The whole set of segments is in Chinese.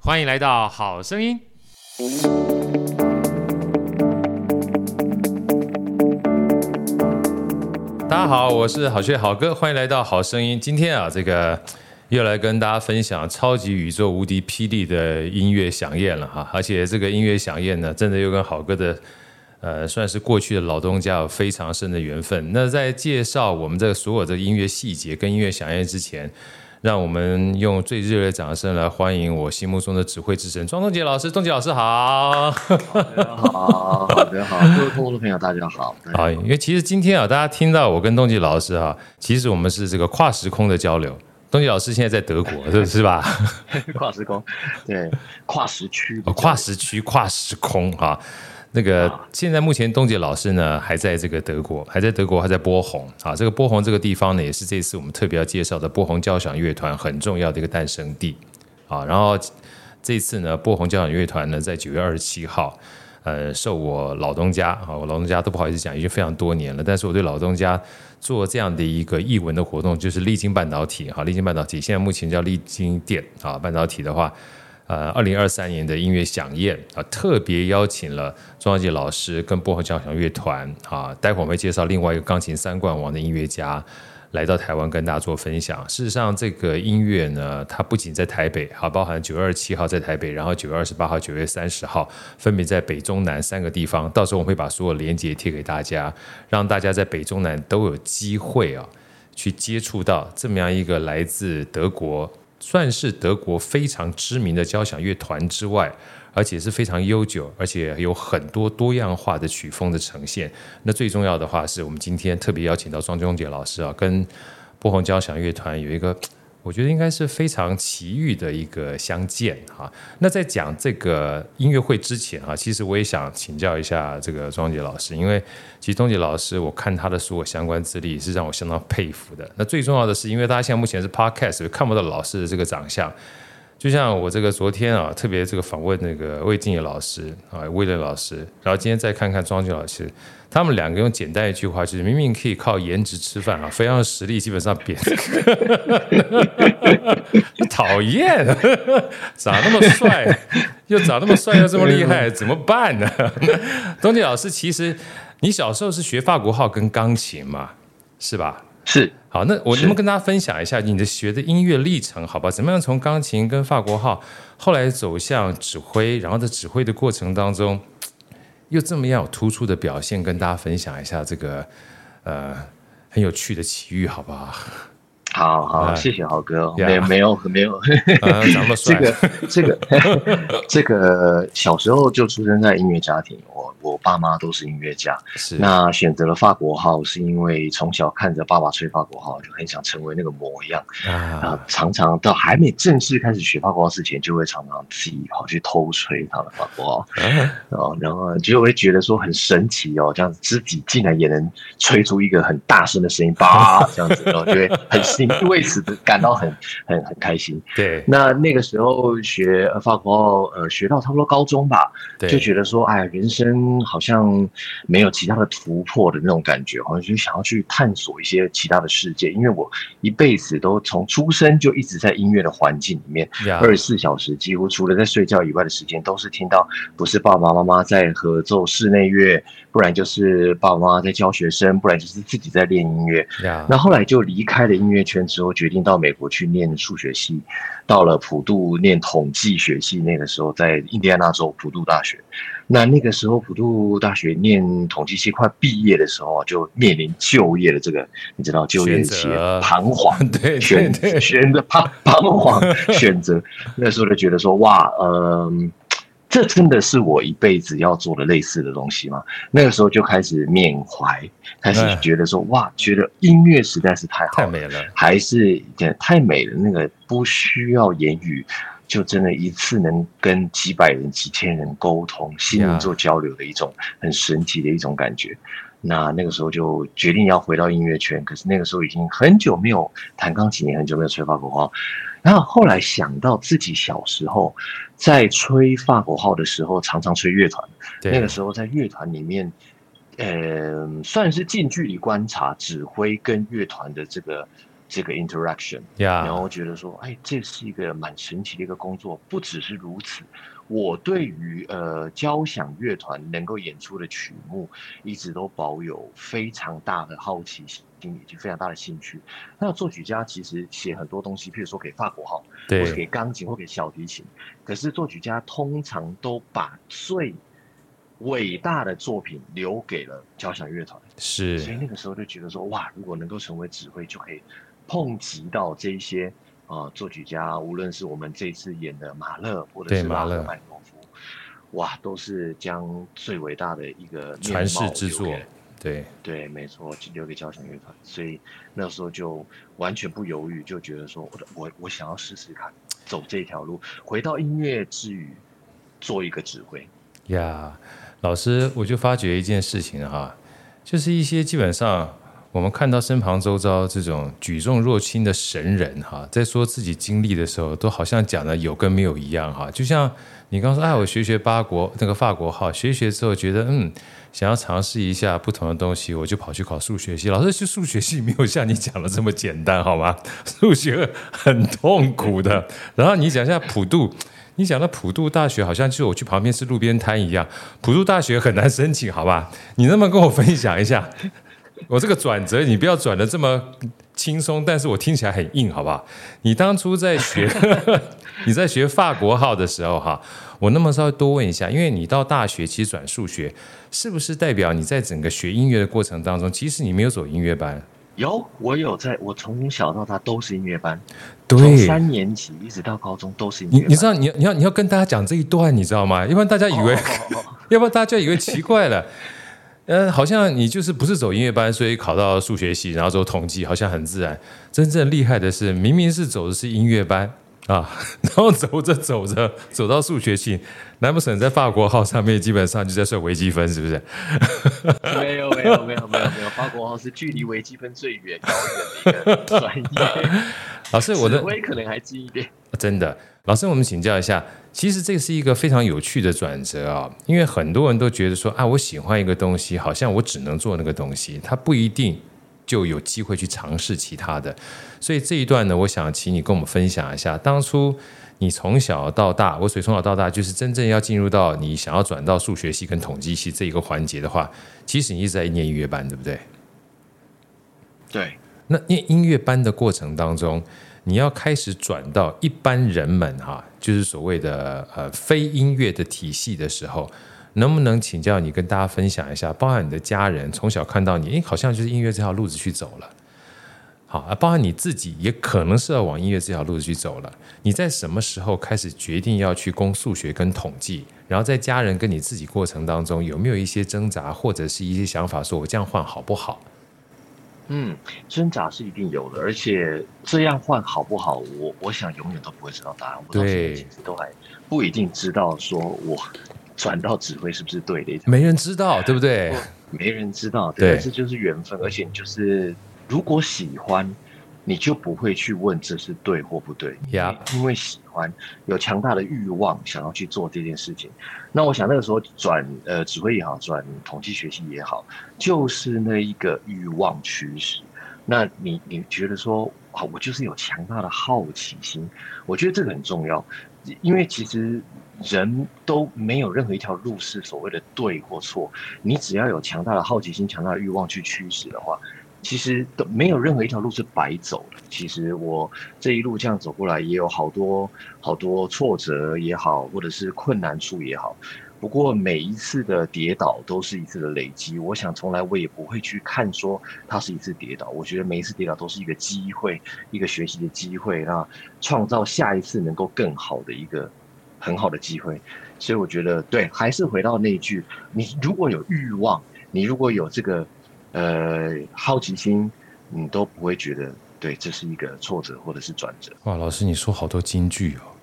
欢迎来到好声音。大家好，我是好学好哥，欢迎来到好声音。今天啊，这个又来跟大家分享超级宇宙无敌霹雳的音乐响宴了哈，而且这个音乐响宴呢，真的又跟好哥的。呃，算是过去的老东家有非常深的缘分。那在介绍我们这所有的音乐细节跟音乐响宴之前，让我们用最热烈的掌声来欢迎我心目中的指挥之神庄东杰老师。东杰老师好，大家好，大家好，各位观众朋友大家好。好，因为其实今天啊，大家听到我跟东杰老师啊，其实我们是这个跨时空的交流。东杰老师现在在德国，是 是吧？跨时空，对，跨时区，哦，跨时区，跨时空哈。那个现在目前东杰老师呢还在这个德国，还在德国，还在波鸿啊。这个波鸿这个地方呢，也是这次我们特别要介绍的波鸿交响乐团很重要的一个诞生地啊。然后这次呢，波鸿交响乐团呢在九月二十七号，呃，受我老东家啊，我老东家都不好意思讲，已经非常多年了。但是我对老东家做这样的一个译文的活动，就是力晶半导体哈，力晶半导体现在目前叫力晶电啊，半导体的话。呃，二零二三年的音乐响宴啊，特别邀请了庄昭杰老师跟波鸿交响乐团啊，待会儿我会介绍另外一个钢琴三冠王的音乐家来到台湾跟大家做分享。事实上，这个音乐呢，它不仅在台北，好，包含九月二十七号在台北，然后九月二十八号、九月三十号分别在北中南三个地方。到时候我们会把所有连接贴给大家，让大家在北中南都有机会啊，去接触到这么样一个来自德国。算是德国非常知名的交响乐团之外，而且是非常悠久，而且有很多多样化的曲风的呈现。那最重要的话，是我们今天特别邀请到庄中杰老师啊，跟波鸿交响乐团有一个。我觉得应该是非常奇遇的一个相见哈。那在讲这个音乐会之前啊，其实我也想请教一下这个庄杰老师，因为其实庄杰老师我看他的所有相关资历是让我相当佩服的。那最重要的是，因为大家现在目前是 Podcast 看不到老师的这个长相，就像我这个昨天啊特别这个访问那个魏晋野老师啊威廉老师，然后今天再看看庄杰老师。他们两个用简单一句话，就是明明可以靠颜值吃饭啊，非常实力基本上贬，讨厌，长那么帅，又长那么帅又这么厉害，怎么办呢？东杰老师，其实你小时候是学法国号跟钢琴嘛，是吧？是。好，那我能不能跟大家分享一下你的学的音乐历程？好吧，怎么样从钢琴跟法国号，后来走向指挥，然后在指挥的过程当中。又这么样突出的表现，跟大家分享一下这个呃很有趣的奇遇，好不好？好好，呃、谢谢豪哥，没有没有没有。这个这个 这个小时候就出生在音乐家庭，我我爸妈都是音乐家。是。那选择了法国号，是因为从小看着爸爸吹法国号，就很想成为那个模样。啊。常常到还没正式开始学法国号之前，就会常常自己跑去偷吹他的法国号，啊，然后就会觉得说很神奇哦，这样子自己竟然也能吹出一个很大声的声音，叭这样子，然后就会很心为此感到很很很开心。对，那那个时候学法国号，呃，学到差不多高中吧，就觉得说，哎，人生好像没有其他的突破的那种感觉，好像就想要去探索一些其他的世界。因为我一辈子都从出生就一直在音乐的环境里面，二十四小时几乎除了在睡觉以外的时间，都是听到不是爸爸妈妈在合奏室内乐，不然就是爸爸妈妈在教学生，不然就是自己在练音乐。那后来就离开了音乐圈之后，决定到美国去念数学系，到了普渡念统计学系。那个时候在印第安纳州普渡大学，那那个时候普渡大学念统计系快毕业的时候，就面临就业的这个，你知道就业期彷徨，对，选选择彷彷徨选择。那时候就觉得说，哇，嗯、呃。这真的是我一辈子要做的类似的东西吗？那个时候就开始缅怀，开始觉得说，哇，觉得音乐实在是太好了，太美了，还是太美了。那个不需要言语就真的一次能跟几百人、几千人沟通、心灵做交流的一种很神奇的一种感觉。那那个时候就决定要回到音乐圈，可是那个时候已经很久没有弹钢琴，也很久没有吹法国号。然后后来想到自己小时候在吹法国号的时候，常常吹乐团。那个时候在乐团里面，呃，算是近距离观察指挥跟乐团的这个这个 interaction。然后觉得说，哎，这是一个蛮神奇的一个工作。不只是如此。我对于呃交响乐团能够演出的曲目，一直都保有非常大的好奇心以及非常大的兴趣。那作曲家其实写很多东西，譬如说给法国号，对，或是给钢琴或给小提琴。可是作曲家通常都把最伟大的作品留给了交响乐团。是，所以那个时候就觉得说，哇，如果能够成为指挥，就可以碰及到这一些。啊、呃，作曲家，无论是我们这次演的马勒，或者是拉赫曼诺夫，哇，都是将最伟大的一个传世之作，对对，没错，留给交响乐团。所以那时候就完全不犹豫，就觉得说，我我我想要试试看走这条路，回到音乐之余做一个指挥。呀、yeah，老师，我就发觉一件事情哈，就是一些基本上。我们看到身旁周遭这种举重若轻的神人哈，在说自己经历的时候，都好像讲的有跟没有一样哈。就像你刚说，哎，我学学八国那个法国号，学学之后觉得嗯，想要尝试一下不同的东西，我就跑去考数学系。老师，去数学系没有像你讲的这么简单，好吗？数学很痛苦的。然后你讲一下普渡，你讲的普渡大学好像就我去旁边吃路边摊一样，普渡大学很难申请，好吧？你能不能跟我分享一下？我这个转折，你不要转的这么轻松，但是我听起来很硬，好不好？你当初在学，你在学法国号的时候，哈，我那么稍微多问一下，因为你到大学其实转数学，是不是代表你在整个学音乐的过程当中，其实你没有走音乐班？有，我有在，我从小到大都是音乐班，从三年级一直到高中都是音乐班。你你知道，你你要你要跟大家讲这一段，你知道吗？要不然大家以为，哦哦哦 要不然大家以为奇怪了。呃，好像你就是不是走音乐班，所以考到数学系，然后走统计，好像很自然。真正厉害的是，明明是走的是音乐班 啊，然后走着走着走到数学系，难不成在法国号上面基本上就在算微积分，是不是？没有没有没有没有没有，法国号是距离微积分最远遥远的一个专业。老师，我的微可能还近一点。真的，老师，我们请教一下。其实这是一个非常有趣的转折啊，因为很多人都觉得说啊，我喜欢一个东西，好像我只能做那个东西，它不一定就有机会去尝试其他的。所以这一段呢，我想请你跟我们分享一下，当初你从小到大，我所以从小到大就是真正要进入到你想要转到数学系跟统计系这一个环节的话，其实你一直在念音乐班，对不对？对。那念音乐班的过程当中，你要开始转到一般人们哈，就是所谓的呃非音乐的体系的时候，能不能请教你跟大家分享一下，包含你的家人从小看到你，诶，好像就是音乐这条路子去走了，好啊，包含你自己也可能是要往音乐这条路子去走了。你在什么时候开始决定要去攻数学跟统计？然后在家人跟你自己过程当中，有没有一些挣扎或者是一些想法，说我这样换好不好？嗯，挣扎是一定有的，而且这样换好不好，我我想永远都不会知道答案。我到现在其实都还不一定知道，说我转到指挥是不是对的。没人知道，对不对？没人知道，对，这就是缘分。而且就是如果喜欢。你就不会去问这是对或不对，yeah. 因为喜欢，有强大的欲望想要去做这件事情。那我想那个时候转呃指挥也好，转统计学习也好，就是那一个欲望驱使。那你你觉得说啊，我就是有强大的好奇心，我觉得这个很重要，因为其实人都没有任何一条路是所谓的对或错，你只要有强大的好奇心、强大的欲望去驱使的话。其实都没有任何一条路是白走的。其实我这一路这样走过来，也有好多好多挫折也好，或者是困难处也好。不过每一次的跌倒都是一次的累积。我想从来我也不会去看说它是一次跌倒。我觉得每一次跌倒都是一个机会，一个学习的机会，那创造下一次能够更好的一个很好的机会。所以我觉得，对，还是回到那句：你如果有欲望，你如果有这个。呃，好奇心，你都不会觉得对，这是一个挫折或者是转折。哇，老师，你说好多金句哦！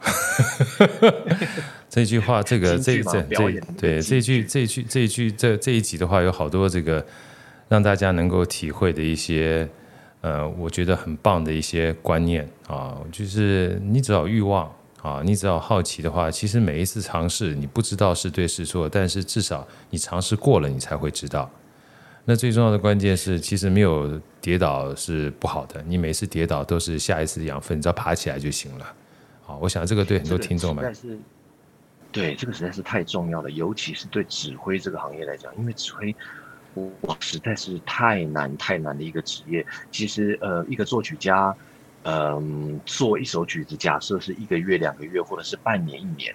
这句话，这个这这这对这句这句这句这这一集的话，有好多这个让大家能够体会的一些呃，我觉得很棒的一些观念啊，就是你只要欲望啊，你只要好奇的话，其实每一次尝试，你不知道是对是错，但是至少你尝试过了，你才会知道。那最重要的关键是，其实没有跌倒是不好的。你每次跌倒都是下一次的养分，你只要爬起来就行了。好，我想这个对很多听众们，对这个实在是太重要了，尤其是对指挥这个行业来讲，因为指挥哇实在是太难太难的一个职业。其实呃，一个作曲家，嗯、呃，做一首曲子，假设是一个月、两个月，或者是半年、一年。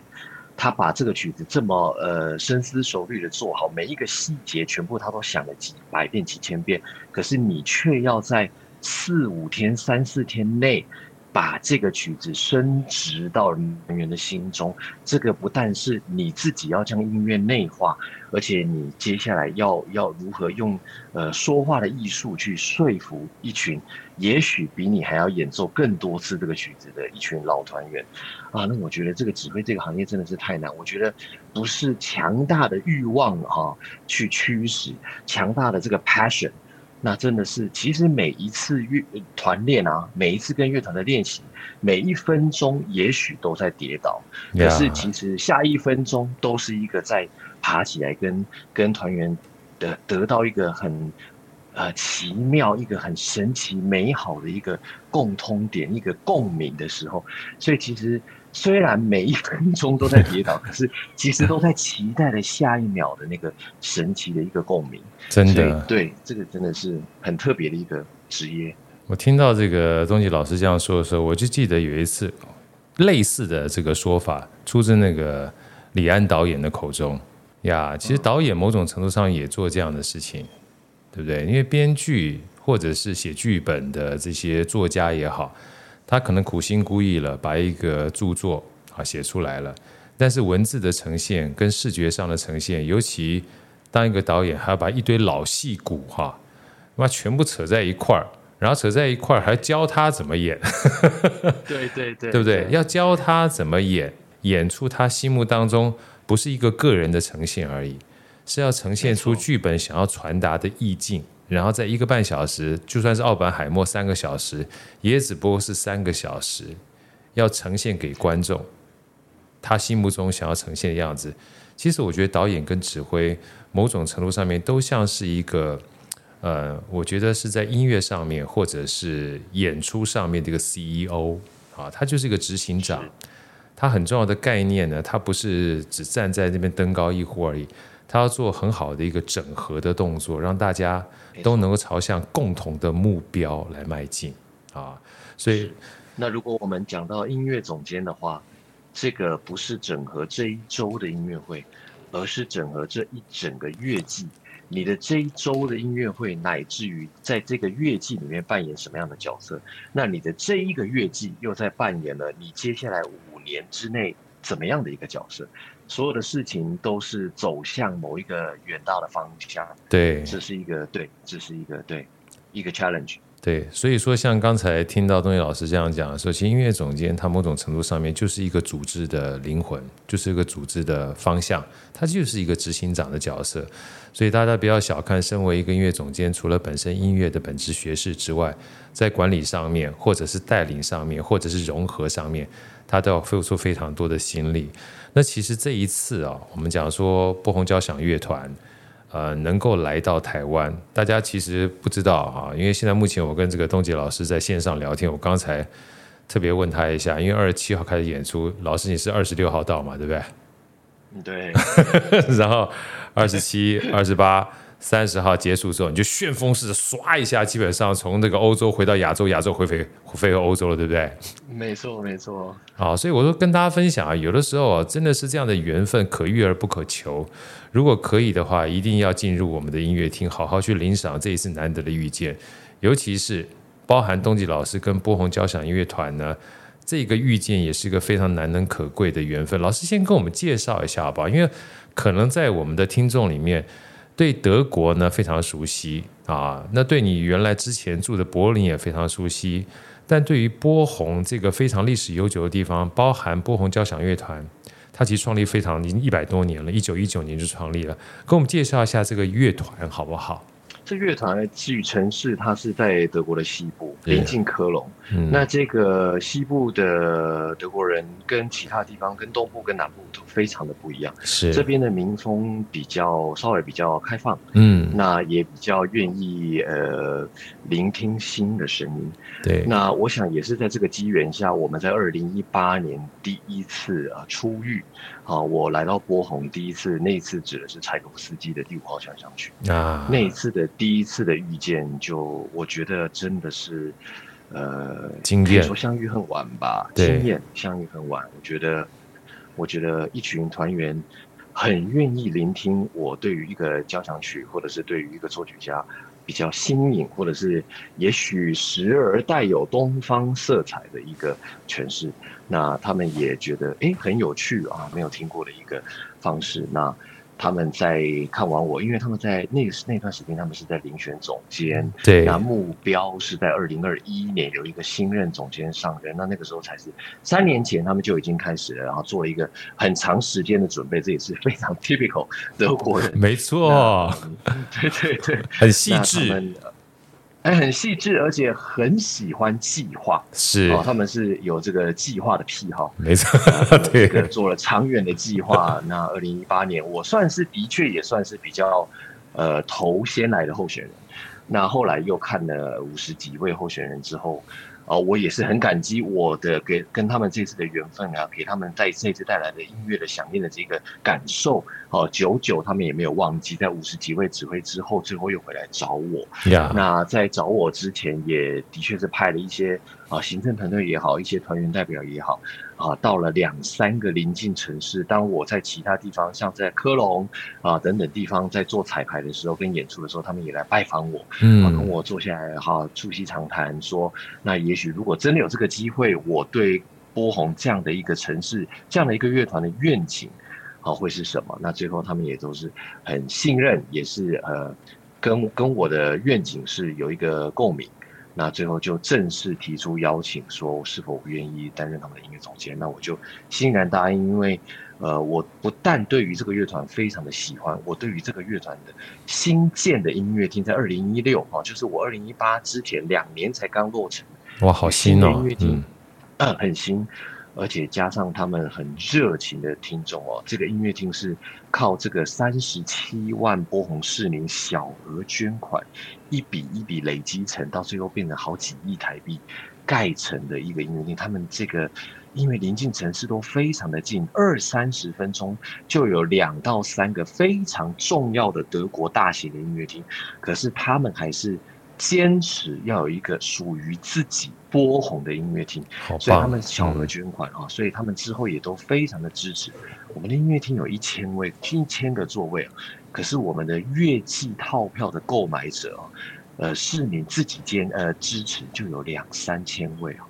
他把这个曲子这么呃深思熟虑的做好，每一个细节全部他都想了几百遍、几千遍，可是你却要在四五天、三四天内。把这个曲子升值到人员的心中，这个不但是你自己要将音乐内化，而且你接下来要要如何用呃说话的艺术去说服一群，也许比你还要演奏更多次这个曲子的一群老团员啊，那我觉得这个指挥这个行业真的是太难。我觉得不是强大的欲望哈、啊、去驱使，强大的这个 passion。那真的是，其实每一次乐团练啊，每一次跟乐团的练习，每一分钟也许都在跌倒可是其实下一分钟都是一个在爬起来跟跟团员得得到一个很呃奇妙、一个很神奇、美好的一个共通点、一个共鸣的时候，所以其实。虽然每一分钟都在跌倒，可是其实都在期待着下一秒的那个神奇的一个共鸣。真的，对，这个真的是很特别的一个职业。我听到这个东吉老师这样说的时候，我就记得有一次类似的这个说法出自那个李安导演的口中呀。其实导演某种程度上也做这样的事情，对不对？因为编剧或者是写剧本的这些作家也好。他可能苦心孤诣了，把一个著作啊写出来了，但是文字的呈现跟视觉上的呈现，尤其当一个导演还要把一堆老戏骨哈，那全部扯在一块儿，然后扯在一块儿还教他怎么演，对对 对，对不对？要教他怎么演，演出他心目当中不是一个个人的呈现而已，是要呈现出剧本想要传达的意境。然后在一个半小时，就算是奥本海默三个小时，也只不过是三个小时，要呈现给观众他心目中想要呈现的样子。其实我觉得导演跟指挥某种程度上面都像是一个，呃，我觉得是在音乐上面或者是演出上面的一个 CEO 啊，他就是一个执行长。他很重要的概念呢，他不是只站在那边登高一呼而已。他要做很好的一个整合的动作，让大家都能够朝向共同的目标来迈进啊！所以，那如果我们讲到音乐总监的话，这个不是整合这一周的音乐会，而是整合这一整个月季。你的这一周的音乐会，乃至于在这个月季里面扮演什么样的角色？那你的这一个月季又在扮演了你接下来五年之内怎么样的一个角色？所有的事情都是走向某一个远大的方向，对，这是一个对，这是一个对，一个 challenge，对，所以说像刚才听到东吉老师这样讲说，其实音乐总监他某种程度上面就是一个组织的灵魂，就是一个组织的方向，他就是一个执行长的角色，所以大家不要小看身为一个音乐总监，除了本身音乐的本质学识之外，在管理上面，或者是带领上面，或者是融合上面，他都要付出非常多的心力。那其实这一次啊，我们讲说波鸿交响乐团，呃，能够来到台湾，大家其实不知道啊，因为现在目前我跟这个东杰老师在线上聊天，我刚才特别问他一下，因为二十七号开始演出，老师你是二十六号到嘛，对不对？对。然后二十七、二十八。三十号结束之后，你就旋风式的刷一下，基本上从那个欧洲回到亚洲，亚洲回飞飞回欧洲了，对不对？没错，没错。好，所以我说跟大家分享啊，有的时候啊，真的是这样的缘分，可遇而不可求。如果可以的话，一定要进入我们的音乐厅，好好去领赏这一次难得的遇见。尤其是包含东吉老师跟波鸿交响音乐团呢，这个遇见也是一个非常难能可贵的缘分。老师先跟我们介绍一下吧，因为可能在我们的听众里面。对德国呢非常熟悉啊，那对你原来之前住的柏林也非常熟悉，但对于波鸿这个非常历史悠久的地方，包含波鸿交响乐团，它其实创立非常已经一百多年了，一九一九年就创立了。给我们介绍一下这个乐团好不好？这乐团至于城市，它是在德国的西部，临近科隆。嗯、那这个西部的德国人跟其他地方、跟东部、跟南部都非常的不一样。是这边的民风比较稍微比较开放，嗯，那也比较愿意呃聆听新的声音。对，那我想也是在这个机缘下，我们在二零一八年第一次啊初遇。啊，我来到波鸿第一次，那一次指的是柴可夫斯基的第五号交响曲啊。那一次的第一次的遇见，就我觉得真的是，呃，经验。说相遇恨晚吧，经验，相遇恨晚。我觉得，我觉得一群团员很愿意聆听我对于一个交响曲，或者是对于一个作曲家。比较新颖，或者是也许时而带有东方色彩的一个诠释，那他们也觉得哎很有趣啊，没有听过的一个方式，那。他们在看完我，因为他们在那个那段时间，他们是在遴选总监，对，那目标是在二零二一年有一个新任总监上任，那那个时候才是三年前，他们就已经开始了，然后做了一个很长时间的准备，这也是非常 typical 德国人，没错，对对对，很细致。哎，很细致，而且很喜欢计划，是哦，他们是有这个计划的癖好，没错，对，这个做了长远的计划。那二零一八年，我算是的确也算是比较呃头先来的候选人。那后来又看了五十几位候选人之后。哦，我也是很感激我的给跟他们这次的缘分啊，给他们在这次带来的音乐的响应的这个感受。哦，久久他们也没有忘记，在五十几位指挥之后，最后又回来找我。那在找我之前，也的确是派了一些啊行政团队也好，一些团员代表也好。啊，到了两三个临近城市，当我在其他地方，像在科隆啊等等地方，在做彩排的时候，跟演出的时候，他们也来拜访我，嗯，跟我坐下来哈，促膝长谈，说，那也许如果真的有这个机会，我对波鸿这样的一个城市，这样的一个乐团的愿景，好会是什么？那最后他们也都是很信任，也是呃，跟跟我的愿景是有一个共鸣。那最后就正式提出邀请，说我是否愿意担任他们的音乐总监？那我就欣然答应，因为，呃，我不但对于这个乐团非常的喜欢，我对于这个乐团的新建的音乐厅，在二零一六哈，就是我二零一八之前两年才刚落成，哇，好新哦，音乐厅，嗯，很新。而且加上他们很热情的听众哦，这个音乐厅是靠这个三十七万波鸿市民小额捐款，一笔一笔累积成，到最后变成好几亿台币盖成的一个音乐厅。他们这个因为临近城市都非常的近，二三十分钟就有两到三个非常重要的德国大型的音乐厅，可是他们还是。坚持要有一个属于自己波红的音乐厅，所以他们小额捐款啊，所以他们之后也都非常的支持。我们的音乐厅有一千位，一千个座位啊，可是我们的乐季套票的购买者啊，呃，市民自己间呃支持就有两三千位啊，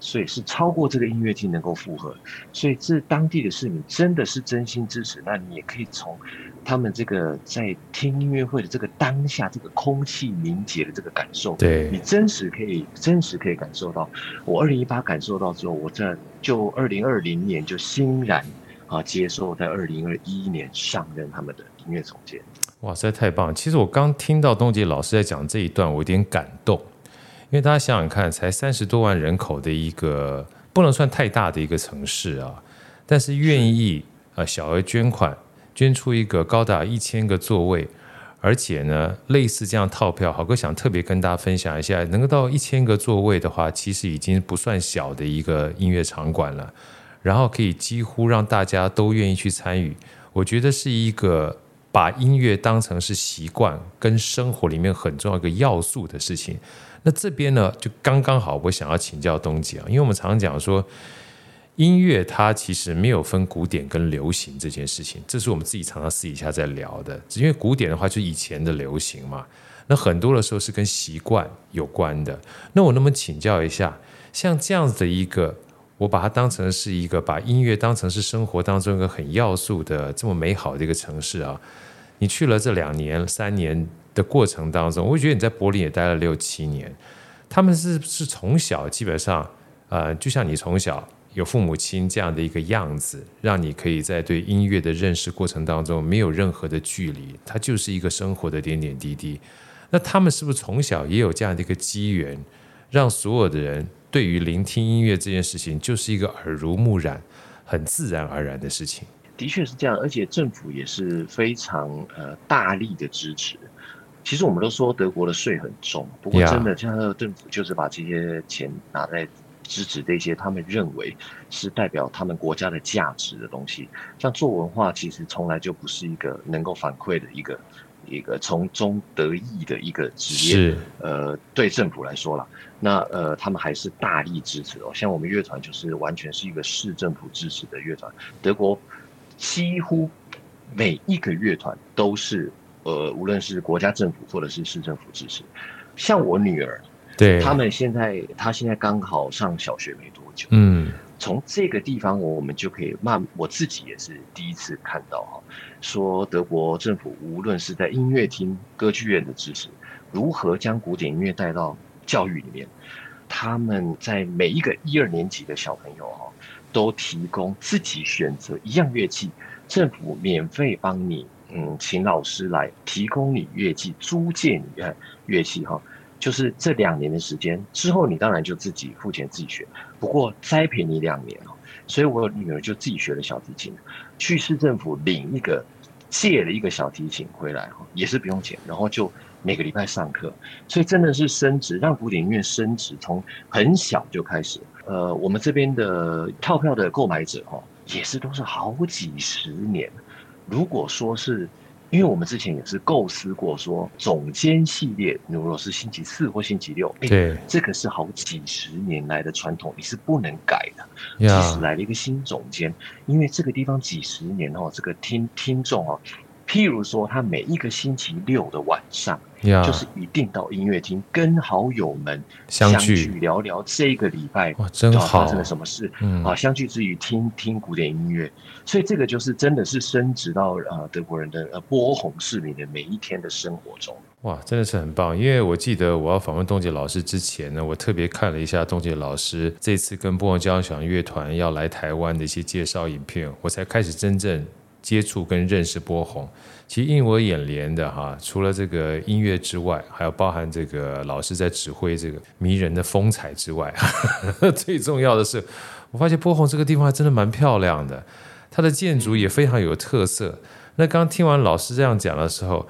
所以是超过这个音乐厅能够负荷，所以这当地的市民真的是真心支持。那你也可以从。他们这个在听音乐会的这个当下，这个空气凝结的这个感受，对，你真实可以真实可以感受到。我二零一八感受到之后，我在就二零二零年就欣然啊接受在二零二一年上任他们的音乐总监。哇，实在太棒了！其实我刚听到东杰老师在讲这一段，我有点感动，因为大家想想看，才三十多万人口的一个不能算太大的一个城市啊，但是愿意啊小额捐款。捐出一个高达一千个座位，而且呢，类似这样套票，好哥想特别跟大家分享一下，能够到一千个座位的话，其实已经不算小的一个音乐场馆了。然后可以几乎让大家都愿意去参与，我觉得是一个把音乐当成是习惯跟生活里面很重要一个要素的事情。那这边呢，就刚刚好，我想要请教东杰啊，因为我们常常讲说。音乐它其实没有分古典跟流行这件事情，这是我们自己常常私底下在聊的。只因为古典的话，就是以前的流行嘛，那很多的时候是跟习惯有关的。那我能不能请教一下，像这样子的一个，我把它当成是一个把音乐当成是生活当中一个很要素的这么美好的一个城市啊？你去了这两年、三年的过程当中，我觉得你在柏林也待了六七年。他们是不是从小基本上，呃，就像你从小有父母亲这样的一个样子，让你可以在对音乐的认识过程当中没有任何的距离，它就是一个生活的点点滴滴。那他们是不是从小也有这样的一个机缘，让所有的人对于聆听音乐这件事情，就是一个耳濡目染、很自然而然的事情？的确是这样，而且政府也是非常呃大力的支持。其实我们都说德国的税很重，不过真的，像那个政府就是把这些钱拿在支持这些他们认为是代表他们国家的价值的东西。像做文化，其实从来就不是一个能够反馈的一个一个从中得益的一个职业。是呃，对政府来说啦，那呃，他们还是大力支持哦。像我们乐团就是完全是一个市政府支持的乐团，德国几乎每一个乐团都是。呃，无论是国家政府或者是市政府支持，像我女儿，对，他们现在，她现在刚好上小学没多久，嗯，从这个地方我们就可以慢，我自己也是第一次看到哈，说德国政府无论是在音乐厅、歌剧院的支持，如何将古典音乐带到教育里面，他们在每一个一二年级的小朋友哈，都提供自己选择一样乐器，政府免费帮你。嗯，请老师来提供你乐器，租借你的乐器哈，就是这两年的时间之后，你当然就自己付钱自己学。不过栽培你两年哦，所以我女儿就自己学了小提琴，去市政府领一个借了一个小提琴回来哈，也是不用钱，然后就每个礼拜上课，所以真的是升值，让古典音乐升值，从很小就开始。呃，我们这边的套票的购买者哈，也是都是好几十年。如果说是，因为我们之前也是构思过说总监系列，如果是星期四或星期六，对，这个是好几十年来的传统，你是不能改的。即使来了一个新总监，因为这个地方几十年哦，这个听听众哦。譬如说，他每一个星期六的晚上就是一定到音乐厅跟好友们相聚聊聊这个礼拜哇，真好，发生了什么事？嗯，啊，相聚之余听听古典音乐，所以这个就是真的是升值到呃德国人的呃波鸿市民的每一天的生活中。哇，真的是很棒！因为我记得我要访问东杰老师之前呢，我特别看了一下东杰老师这次跟波鸿交响乐团要来台湾的一些介绍影片，我才开始真正。接触跟认识波鸿，其实映我眼帘的哈，除了这个音乐之外，还有包含这个老师在指挥这个迷人的风采之外，最重要的是，我发现波鸿这个地方还真的蛮漂亮的，它的建筑也非常有特色。那刚听完老师这样讲的时候，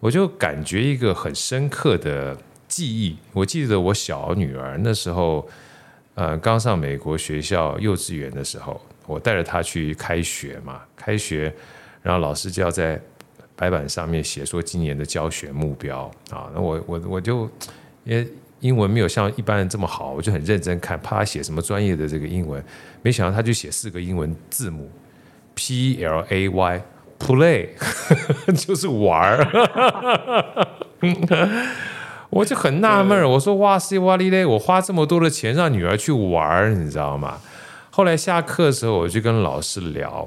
我就感觉一个很深刻的记忆。我记得我小女儿那时候，呃，刚上美国学校幼稚园的时候。我带着他去开学嘛，开学，然后老师就要在白板上面写说今年的教学目标啊。那我我我就因为英文没有像一般人这么好，我就很认真看，怕他写什么专业的这个英文。没想到他就写四个英文字母 P L A Y play，就是玩儿。我就很纳闷，我说哇塞哇哩嘞，我花这么多的钱让女儿去玩儿，你知道吗？后来下课的时候，我就跟老师聊，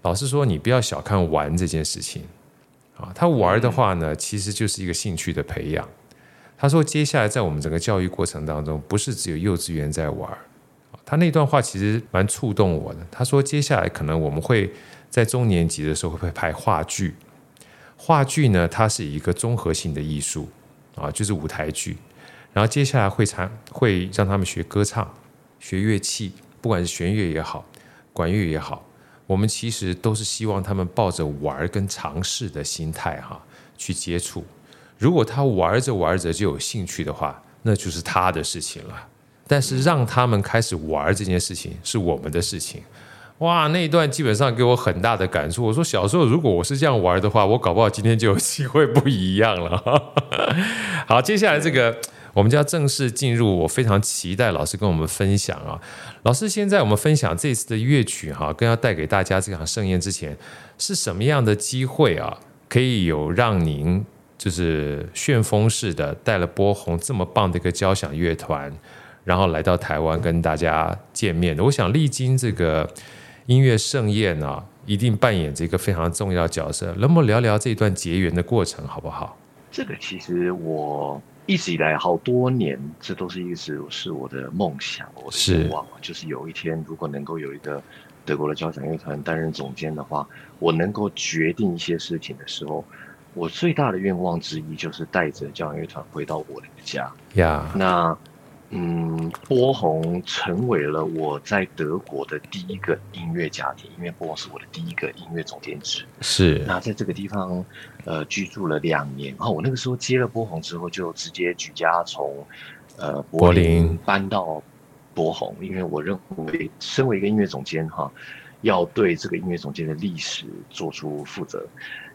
老师说：“你不要小看玩这件事情，啊，他玩的话呢，其实就是一个兴趣的培养。”他说：“接下来在我们整个教育过程当中，不是只有幼稚园在玩。”他那段话其实蛮触动我的。他说：“接下来可能我们会在中年级的时候会拍话剧，话剧呢，它是一个综合性的艺术啊，就是舞台剧。然后接下来会参会让他们学歌唱，学乐器。”不管是弦乐也好，管乐也好，我们其实都是希望他们抱着玩跟尝试的心态哈去接触。如果他玩着玩着就有兴趣的话，那就是他的事情了。但是让他们开始玩这件事情是我们的事情。哇，那一段基本上给我很大的感触。我说小时候如果我是这样玩的话，我搞不好今天就有机会不一样了。好，接下来这个。我们就要正式进入，我非常期待老师跟我们分享啊！老师，现在我们分享这次的乐曲哈，更要带给大家这场盛宴之前，是什么样的机会啊？可以有让您就是旋风式的带了波鸿这么棒的一个交响乐团，然后来到台湾跟大家见面的。我想历经这个音乐盛宴啊，一定扮演这个非常重要角色。能不能聊聊这段结缘的过程，好不好？这个其实我。一直以来好多年，这都是一直是我的梦想，我的愿望，就是有一天如果能够有一个德国的交响乐团担任总监的话，我能够决定一些事情的时候，我最大的愿望之一就是带着交响乐团回到我的家。呀，那。嗯，波鸿成为了我在德国的第一个音乐家庭，因为波鸿是我的第一个音乐总监职。是。那在这个地方，呃，居住了两年。然后我那个时候接了波鸿之后，就直接举家从呃柏林搬到波鸿，因为我认为身为一个音乐总监哈，要对这个音乐总监的历史做出负责，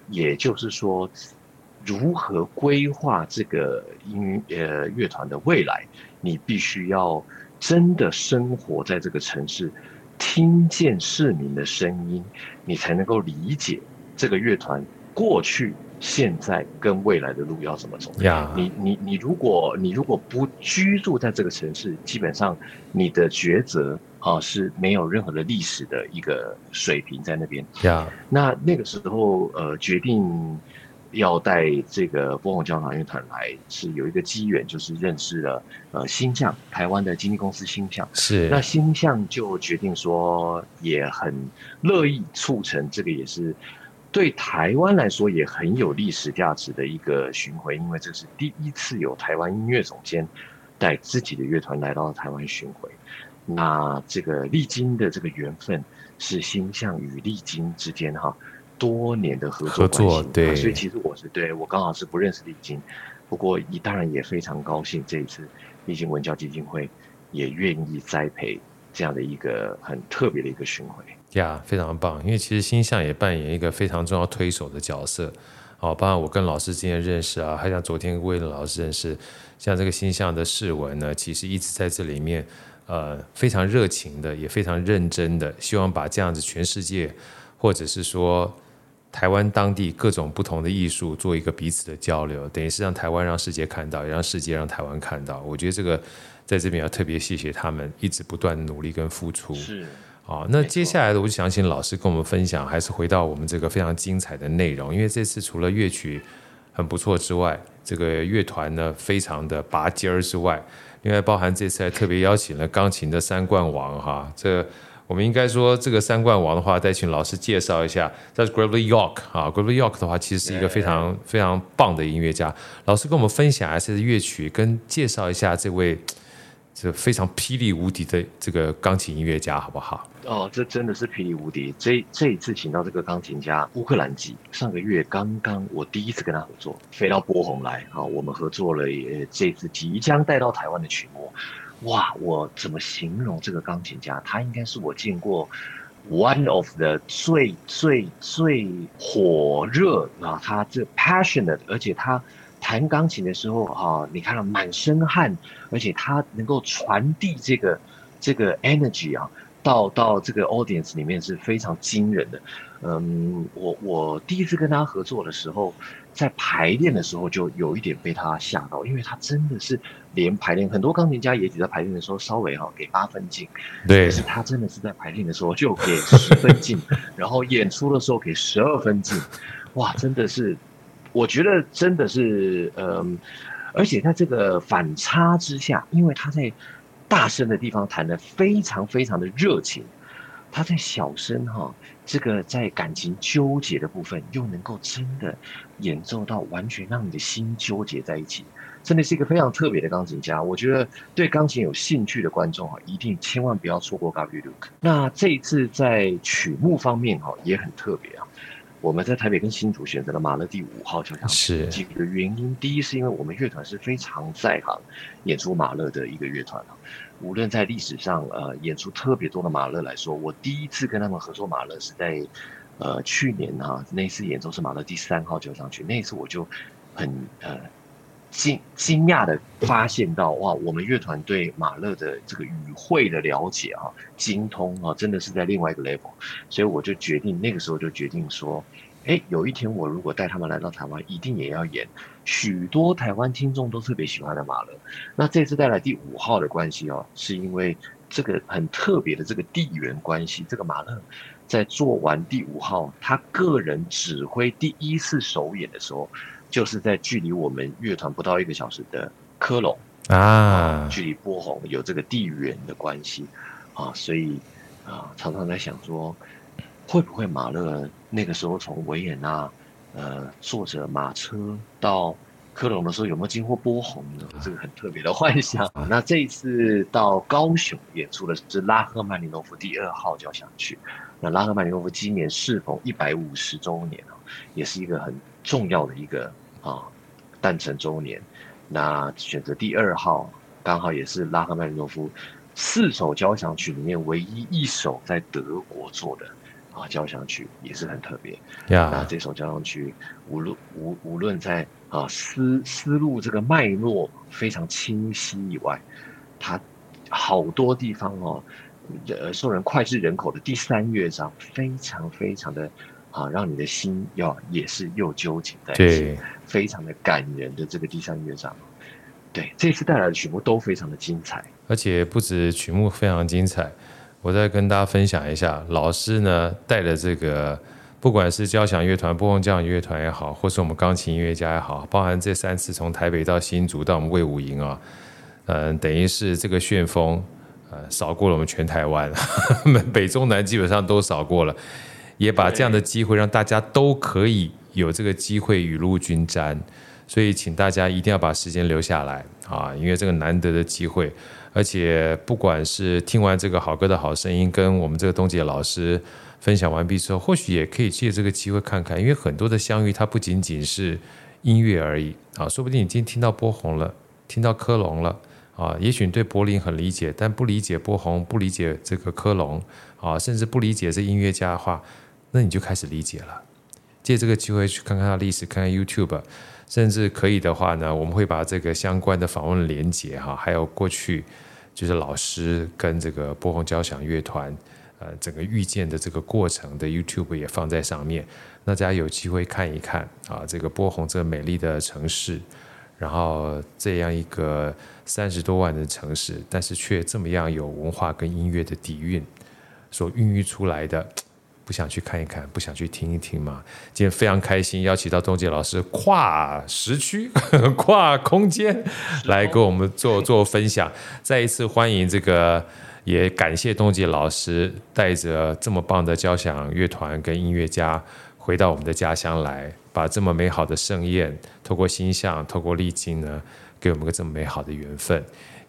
也就是说，如何规划这个音呃乐团的未来。你必须要真的生活在这个城市，听见市民的声音，你才能够理解这个乐团过去、现在跟未来的路要怎么走。呀，你你你，如果你如果不居住在这个城市，基本上你的抉择啊是没有任何的历史的一个水平在那边。呀，那那个时候呃决定。要带这个波鸿交响乐团来，是有一个机缘，就是认识了呃星象台湾的经纪公司星象，是那星象就决定说，也很乐意促成这个，也是对台湾来说也很有历史价值的一个巡回，因为这是第一次有台湾音乐总监带自己的乐团来到台湾巡回，那这个历经的这个缘分是星象与历经之间哈。多年的合作合作，对、啊，所以其实我是对我刚好是不认识丽晶，不过你当然也非常高兴这一次丽晶文教基金会也愿意栽培这样的一个很特别的一个巡回，呀，非常棒，因为其实星象也扮演一个非常重要推手的角色，哦，包括我跟老师之间认识啊，还像昨天威廉老师认识，像这个星象的世文呢，其实一直在这里面，呃，非常热情的，也非常认真的，希望把这样子全世界，或者是说。台湾当地各种不同的艺术做一个彼此的交流，等于是让台湾让世界看到，也让世界让台湾看到。我觉得这个在这边要特别谢谢他们一直不断努力跟付出。是，好，那接下来的我就想请老师跟我们分享，还是回到我们这个非常精彩的内容。因为这次除了乐曲很不错之外，这个乐团呢非常的拔尖儿之外，另外包含这次还特别邀请了钢琴的三冠王哈，这。我们应该说，这个三冠王的话，再请老师介绍一下。这是 Gregory York 啊，Gregory York 的话，其实是一个非常非常棒的音乐家。老师跟我们分享一下乐曲，跟介绍一下这位这非常霹雳无敌的这个钢琴音乐家，好不好？哦，这真的是霹雳无敌。这这一次请到这个钢琴家乌克兰籍，上个月刚刚我第一次跟他合作，飞到波鸿来啊，我们合作了也这次即将带到台湾的曲目。哇，我怎么形容这个钢琴家？他应该是我见过 one of the 最最最火热啊！他这 passionate，而且他弹钢琴的时候啊，你看到满身汗，而且他能够传递这个这个 energy 啊，到到这个 audience 里面是非常惊人的。嗯，我我第一次跟他合作的时候，在排练的时候就有一点被他吓到，因为他真的是连排练，很多钢琴家也只在排练的时候稍微哈给八分镜，对，可是他真的是在排练的时候就给十分镜，然后演出的时候给十二分镜，哇，真的是，我觉得真的是，嗯，而且在这个反差之下，因为他在大声的地方弹的非常非常的热情。他在小声哈，这个在感情纠结的部分，又能够真的演奏到完全让你的心纠结在一起，真的是一个非常特别的钢琴家。我觉得对钢琴有兴趣的观众啊，一定千万不要错过 Gabriel Luke。那这一次在曲目方面哈，也很特别啊。我们在台北跟新竹选择了马勒第五号交响曲，几个原因，第一是因为我们乐团是非常在行演出马勒的一个乐团啊。无论在历史上，呃，演出特别多的马勒来说，我第一次跟他们合作马勒是在，呃，去年哈、啊，那次演奏是马勒第三号交响曲，那一次我就很呃惊惊讶的发现到，哇，我们乐团对马勒的这个语汇的了解啊，精通啊，真的是在另外一个 level，所以我就决定那个时候就决定说。哎，有一天我如果带他们来到台湾，一定也要演许多台湾听众都特别喜欢的马勒。那这次带来第五号的关系哦，是因为这个很特别的这个地缘关系。这个马勒在做完第五号，他个人指挥第一次首演的时候，就是在距离我们乐团不到一个小时的科隆啊，距离波鸿有这个地缘的关系啊，所以啊，常常在想说，会不会马勒那个时候从维也纳呃坐着马车到科隆的时候，有没有经过波鸿呢？这个很特别的幻想。那这一次到高雄演出的是拉赫曼尼诺夫第二号交响曲。那拉赫曼尼诺夫今年是否一百五十周年啊，也是一个很重要的一个啊诞辰周年。那选择第二号，刚好也是拉赫曼尼诺夫四首交响曲里面唯一一首在德国做的啊交响曲，也是很特别。那这首交响曲无论无无论在啊思思路这个脉络非常清晰以外，它好多地方哦。呃，受人脍炙人口的第三乐章，非常非常的啊，让你的心要也是又纠结在一起，非常的感人的这个第三乐章。对，这次带来的曲目都非常的精彩，而且不止曲目非常精彩，我再跟大家分享一下，老师呢带的这个，不管是交响乐团、波鸿交响乐团也好，或是我们钢琴音乐家也好，包含这三次从台北到新竹到我们魏武营啊，嗯，等于是这个旋风。呃，扫过了我们全台湾，北中南基本上都扫过了，也把这样的机会让大家都可以有这个机会雨露均沾，所以请大家一定要把时间留下来啊，因为这个难得的机会，而且不管是听完这个好歌的好声音，跟我们这个东杰老师分享完毕之后，或许也可以借这个机会看看，因为很多的相遇，它不仅仅是音乐而已啊，说不定你今天听到波鸿了，听到科隆了。啊，也许你对柏林很理解，但不理解波鸿，不理解这个科隆，啊，甚至不理解这音乐家的话，那你就开始理解了。借这个机会去看看他历史，看看 YouTube，甚至可以的话呢，我们会把这个相关的访问连接哈，还有过去就是老师跟这个波鸿交响乐团呃整个遇见的这个过程的 YouTube 也放在上面，那大家有机会看一看啊，这个波鸿这美丽的城市。然后这样一个三十多万的城市，但是却这么样有文化跟音乐的底蕴所孕育出来的，不想去看一看，不想去听一听吗？今天非常开心，邀请到东杰老师跨时区、跨空间来跟我们做做分享。再一次欢迎这个，也感谢东杰老师带着这么棒的交响乐团跟音乐家回到我们的家乡来。把这么美好的盛宴，透过星象，透过历经呢，给我们个这么美好的缘分，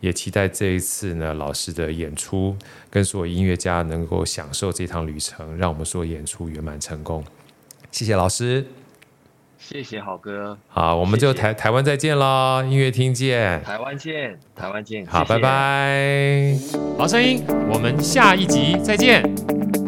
也期待这一次呢，老师的演出跟所有音乐家能够享受这趟旅程，让我们所有演出圆满成功。谢谢老师，谢谢好哥，好，我们就台谢谢台湾再见喽，音乐厅见，台湾见，台湾见，好，谢谢。拜拜，好声音，我们下一集再见。